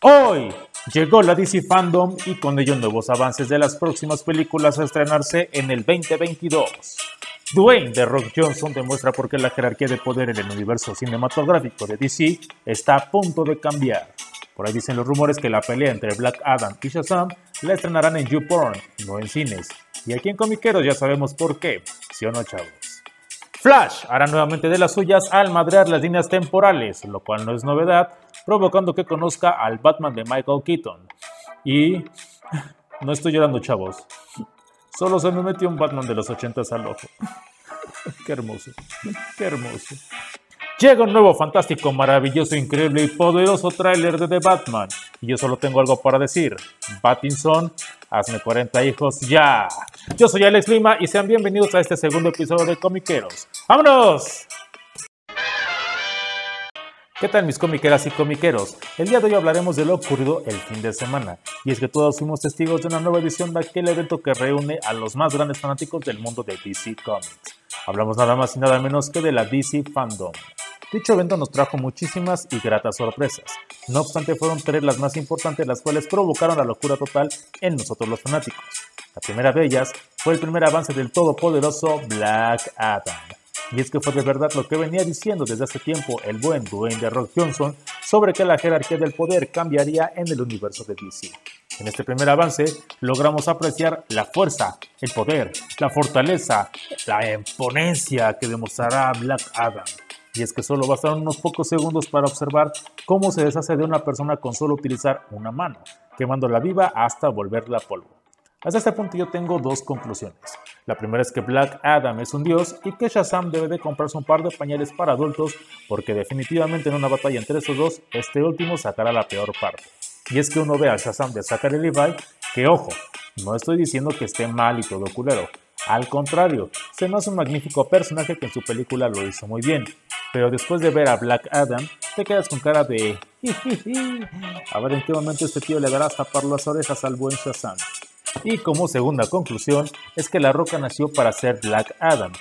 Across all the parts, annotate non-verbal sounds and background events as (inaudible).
Hoy llegó la DC Fandom y con ello nuevos avances de las próximas películas a estrenarse en el 2022. Dwayne de Rock Johnson demuestra por qué la jerarquía de poder en el universo cinematográfico de DC está a punto de cambiar. Por ahí dicen los rumores que la pelea entre Black Adam y Shazam la estrenarán en YouPorn, no en cines. Y aquí en Comiqueros ya sabemos por qué, ¿sí o no, chavos? Flash hará nuevamente de las suyas al madrear las líneas temporales, lo cual no es novedad, provocando que conozca al Batman de Michael Keaton. Y (laughs) no estoy llorando, chavos. Solo se me metió un Batman de los 80 al ojo. (laughs) Qué hermoso, qué hermoso. Llega un nuevo, fantástico, maravilloso, increíble y poderoso tráiler de The Batman. Y yo solo tengo algo para decir. Batinson, hazme 40 hijos ya. Yo soy Alex Lima y sean bienvenidos a este segundo episodio de Comiqueros. ¡Vámonos! ¿Qué tal mis comiqueras y comiqueros? El día de hoy hablaremos de lo ocurrido el fin de semana. Y es que todos fuimos testigos de una nueva edición de aquel evento que reúne a los más grandes fanáticos del mundo de DC Comics. Hablamos nada más y nada menos que de la DC Fandom. Dicho evento nos trajo muchísimas y gratas sorpresas. No obstante, fueron tres las más importantes, las cuales provocaron la locura total en nosotros los fanáticos. La primera de ellas fue el primer avance del todopoderoso Black Adam. Y es que fue de verdad lo que venía diciendo desde hace tiempo el buen Dwayne de Rock Johnson sobre que la jerarquía del poder cambiaría en el universo de DC. En este primer avance logramos apreciar la fuerza, el poder, la fortaleza, la imponencia que demostrará Black Adam y es que solo bastaron unos pocos segundos para observar cómo se deshace de una persona con solo utilizar una mano, quemándola viva hasta volverla polvo. Hasta este punto yo tengo dos conclusiones. La primera es que Black Adam es un dios y que Shazam debe de comprarse un par de pañales para adultos porque definitivamente en una batalla entre estos dos, este último sacará la peor parte. Y es que uno ve a Shazam de Zachary Levi que ojo, no estoy diciendo que esté mal y todo culero. Al contrario, se me hace un magnífico personaje que en su película lo hizo muy bien. Pero después de ver a Black Adam, te quedas con cara de... A ver en qué momento este tío le dará a tapar las orejas al buen Shazam. Y como segunda conclusión, es que la roca nació para ser Black Adam.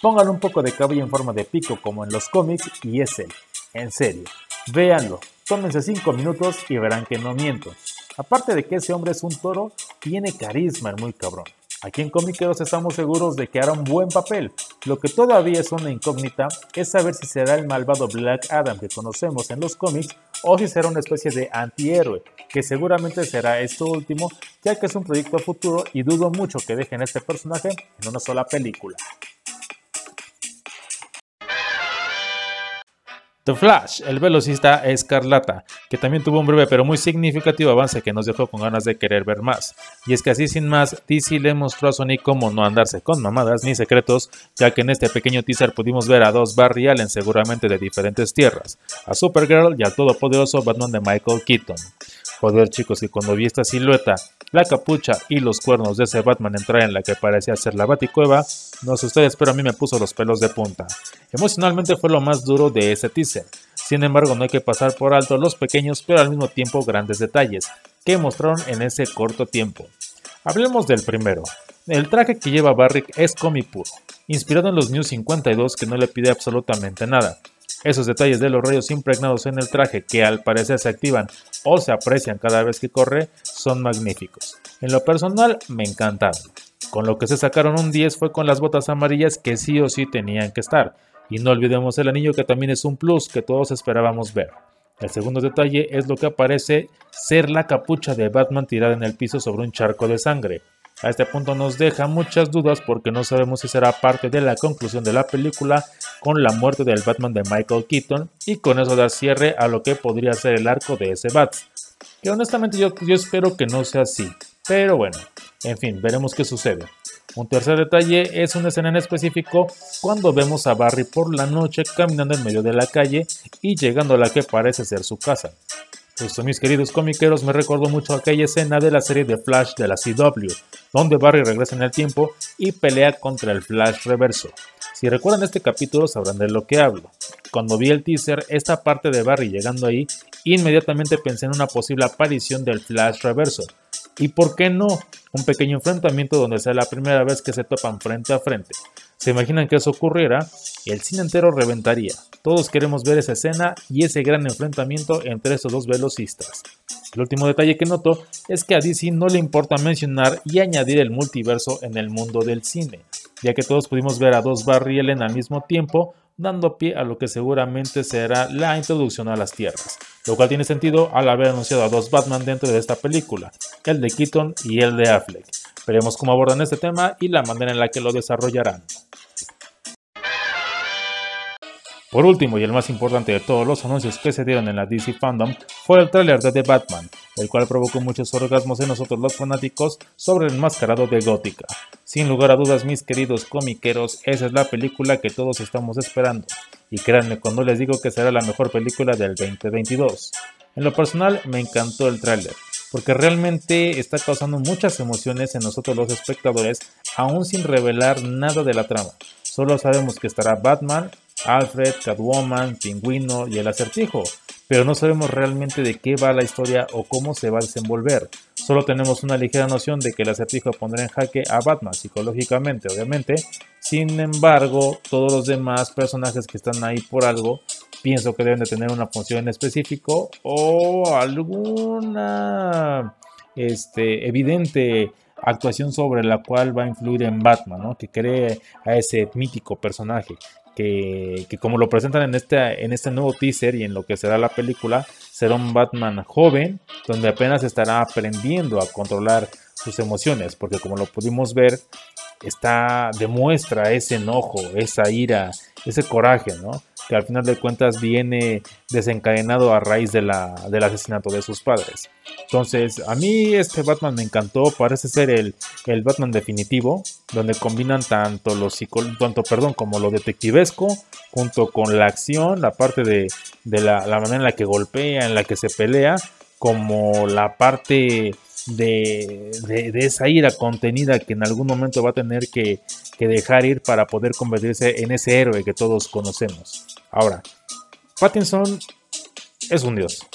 Pónganle un poco de cabello en forma de pico como en los cómics y es él. En serio. Véanlo. Tómense 5 minutos y verán que no miento. Aparte de que ese hombre es un toro, tiene carisma el muy cabrón. Aquí en Comiqueros estamos seguros de que hará un buen papel. Lo que todavía es una incógnita es saber si será el malvado Black Adam que conocemos en los cómics o si será una especie de antihéroe, que seguramente será esto último, ya que es un proyecto futuro y dudo mucho que dejen este personaje en una sola película. The Flash, el velocista escarlata, que también tuvo un breve pero muy significativo avance que nos dejó con ganas de querer ver más. Y es que así sin más, DC le mostró a Sony cómo no andarse con mamadas ni secretos, ya que en este pequeño teaser pudimos ver a dos Barry Allen seguramente de diferentes tierras, a Supergirl y al todopoderoso Batman de Michael Keaton. Joder chicos, que cuando vi esta silueta, la capucha y los cuernos de ese Batman entrar en la que parecía ser la Baticueva, no sé ustedes, pero a mí me puso los pelos de punta. Emocionalmente fue lo más duro de ese teaser. Sin embargo, no hay que pasar por alto los pequeños pero al mismo tiempo grandes detalles que mostraron en ese corto tiempo. Hablemos del primero. El traje que lleva Barrick es comi puro, inspirado en los New 52 que no le pide absolutamente nada. Esos detalles de los rayos impregnados en el traje que al parecer se activan o se aprecian cada vez que corre son magníficos. En lo personal me encantaron. Con lo que se sacaron un 10 fue con las botas amarillas que sí o sí tenían que estar. Y no olvidemos el anillo que también es un plus que todos esperábamos ver. El segundo detalle es lo que aparece ser la capucha de Batman tirada en el piso sobre un charco de sangre. A este punto nos deja muchas dudas porque no sabemos si será parte de la conclusión de la película con la muerte del Batman de Michael Keaton y con eso dar cierre a lo que podría ser el arco de ese Bats. Que honestamente yo, yo espero que no sea así, pero bueno, en fin, veremos qué sucede. Un tercer detalle es una escena en específico cuando vemos a Barry por la noche caminando en medio de la calle y llegando a la que parece ser su casa. Esto, mis queridos comiqueros, me recordó mucho aquella escena de la serie de Flash de la CW, donde Barry regresa en el tiempo y pelea contra el Flash reverso. Si recuerdan este capítulo sabrán de lo que hablo. Cuando vi el teaser, esta parte de Barry llegando ahí, inmediatamente pensé en una posible aparición del Flash reverso. ¿Y por qué no? Un pequeño enfrentamiento donde sea la primera vez que se topan frente a frente. ¿Se imaginan que eso ocurriera? El cine entero reventaría. Todos queremos ver esa escena y ese gran enfrentamiento entre esos dos velocistas. El último detalle que noto es que a DC no le importa mencionar y añadir el multiverso en el mundo del cine, ya que todos pudimos ver a dos Barry Allen al mismo tiempo, dando pie a lo que seguramente será la introducción a las tierras, lo cual tiene sentido al haber anunciado a dos Batman dentro de esta película, el de Keaton y el de Affleck. Veremos cómo abordan este tema y la manera en la que lo desarrollarán. Por último, y el más importante de todos los anuncios que se dieron en la DC Fandom, fue el tráiler de The Batman, el cual provocó muchos orgasmos en nosotros los fanáticos sobre el enmascarado de Gótica. Sin lugar a dudas, mis queridos comiqueros, esa es la película que todos estamos esperando. Y créanme cuando les digo que será la mejor película del 2022. En lo personal, me encantó el tráiler, porque realmente está causando muchas emociones en nosotros los espectadores, aún sin revelar nada de la trama. Solo sabemos que estará Batman Alfred, Catwoman, Pingüino y el acertijo, pero no sabemos realmente de qué va la historia o cómo se va a desenvolver. Solo tenemos una ligera noción de que el acertijo pondrá en jaque a Batman psicológicamente, obviamente. Sin embargo, todos los demás personajes que están ahí por algo, pienso que deben de tener una función en específico o alguna este, evidente actuación sobre la cual va a influir en Batman, ¿no? que cree a ese mítico personaje que, como lo presentan en este, en este nuevo teaser y en lo que será la película, será un Batman joven, donde apenas estará aprendiendo a controlar sus emociones, porque como lo pudimos ver, está, demuestra ese enojo, esa ira, ese coraje, ¿no? Que al final de cuentas viene desencadenado a raíz de la, del asesinato de sus padres. Entonces, a mí este Batman me encantó, parece ser el, el Batman definitivo, donde combinan tanto lo tanto, perdón, como lo detectivesco, junto con la acción, la parte de, de la, la manera en la que golpea, en la que se pelea, como la parte de, esa ira contenida que en algún momento va a tener que, dejar ir para poder convertirse en ese héroe que todos conocemos. Ahora, Pattinson es un dios.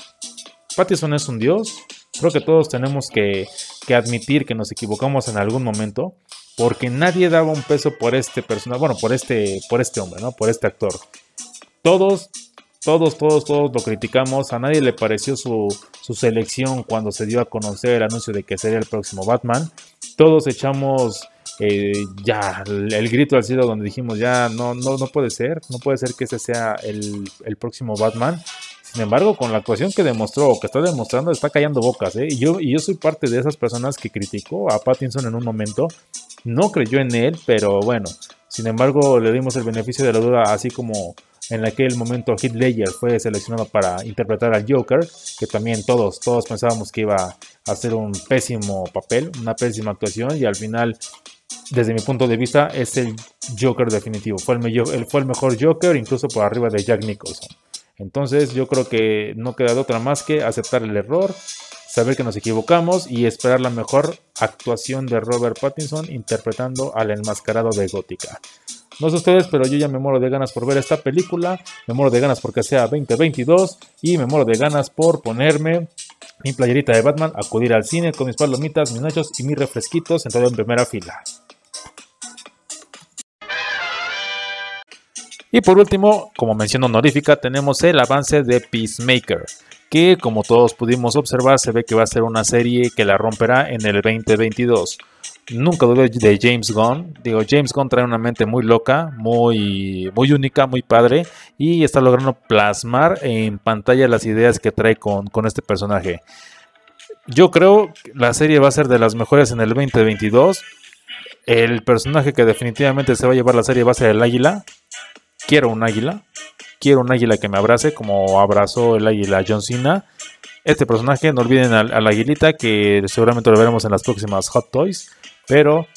Pattinson es un dios. Creo que todos tenemos que, que admitir que nos equivocamos en algún momento porque nadie daba un peso por este personaje, bueno, por este, por este hombre, ¿no? Por este actor. Todos todos, todos, todos lo criticamos. A nadie le pareció su, selección cuando se dio a conocer el anuncio de que sería el próximo Batman. Todos echamos eh, ya el, grito al cielo donde dijimos ya no, no, no puede ser, no puede ser que ese sea el, próximo Batman. Sin embargo, con la actuación que demostró o que está demostrando, está callando bocas. ¿eh? Y, yo, y yo soy parte de esas personas que criticó a Pattinson en un momento. No creyó en él, pero bueno. Sin embargo, le dimos el beneficio de la duda, así como en aquel momento Heath Ledger fue seleccionado para interpretar al Joker, que también todos, todos pensábamos que iba a hacer un pésimo papel, una pésima actuación y al final, desde mi punto de vista, es el Joker definitivo. Fue el, mejor Joker, incluso por arriba de Jack Nicholson. Entonces yo creo que no queda otra más que aceptar el error, saber que nos equivocamos y esperar la mejor actuación de Robert Pattinson interpretando al enmascarado de Gótica. No sé ustedes, pero yo ya me muero de ganas por ver esta película, me muero de ganas porque sea 2022 y me muero de ganas por ponerme mi playerita de Batman, acudir al cine con mis palomitas, mis nachos y mis refresquitos sentado en primera fila. Y por último, como mención honorífica, tenemos el avance de Peacemaker, que como todos pudimos observar se ve que va a ser una serie que la romperá en el 2022 nunca dudé de James Gunn. Digo, James Gunn trae una mente muy loca, muy, muy única, muy padre y está logrando plasmar en pantalla las ideas que trae con, con este personaje. Yo creo que la serie va a ser de las mejores en el 2022. El personaje que definitivamente se va a llevar la serie va a ser el águila. Quiero un águila. Quiero un águila que me abrace como abrazó el águila John Cena. Este personaje, no olviden a, a la aguilita que seguramente lo veremos en las próximas Hot Toys pero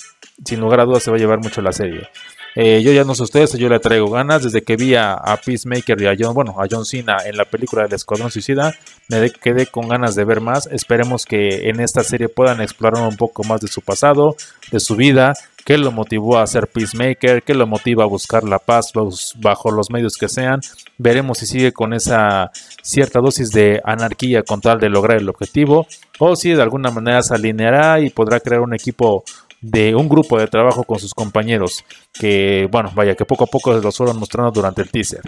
sin lugar a dudas se va a llevar mucho la serie. Eh, yo ya no sé ustedes, yo le traigo ganas. Desde que vi a, Peacemaker y a John, bueno, a John Cena en la película del Escuadrón Suicida, me quedé con ganas de ver más. Esperemos que en esta serie puedan explorar un poco más de su pasado, de su vida, qué lo motivó a ser Peacemaker, qué lo motiva a buscar la paz bajo los medios que sean. Veremos si sigue con esa cierta dosis de anarquía con tal de lograr el objetivo, o si de alguna manera se alineará y podrá crear un equipo de un grupo de trabajo con sus compañeros, que bueno, vaya, que poco a poco se los fueron mostrando durante el teaser.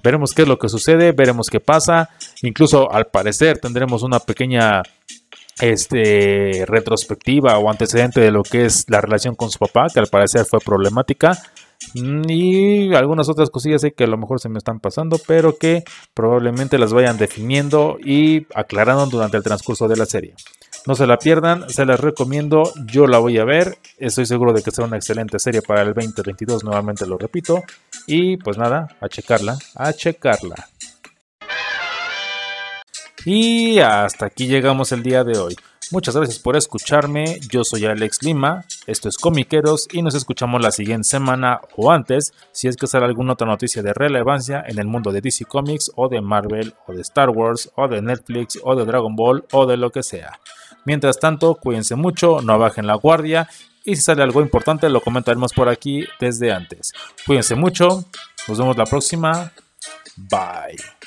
Veremos qué es lo que sucede, veremos qué pasa, incluso al parecer tendremos una pequeña este, retrospectiva o antecedente de lo que es la relación con su papá, que al parecer fue problemática. Mm, y algunas otras cosillas que a lo mejor se me están pasando, pero que probablemente las vayan definiendo y aclarando durante el transcurso de la serie. No se la pierdan, se las recomiendo, yo la voy a ver, estoy seguro de que será una excelente serie para el 2022, nuevamente lo repito, y pues nada, a checarla, a checarla. Y hasta aquí llegamos el día de hoy. Muchas gracias por escucharme. Yo soy Alex Lima. Esto es Comiqueros y nos escuchamos la siguiente semana o antes si es que sale alguna otra noticia de relevancia en el mundo de DC Comics o de Marvel o de Star Wars o de Netflix o de Dragon Ball o de lo que sea. Mientras tanto, cuídense mucho, no bajen la guardia y si sale algo importante lo comentaremos por aquí desde antes. Cuídense mucho. Nos vemos la próxima. Bye.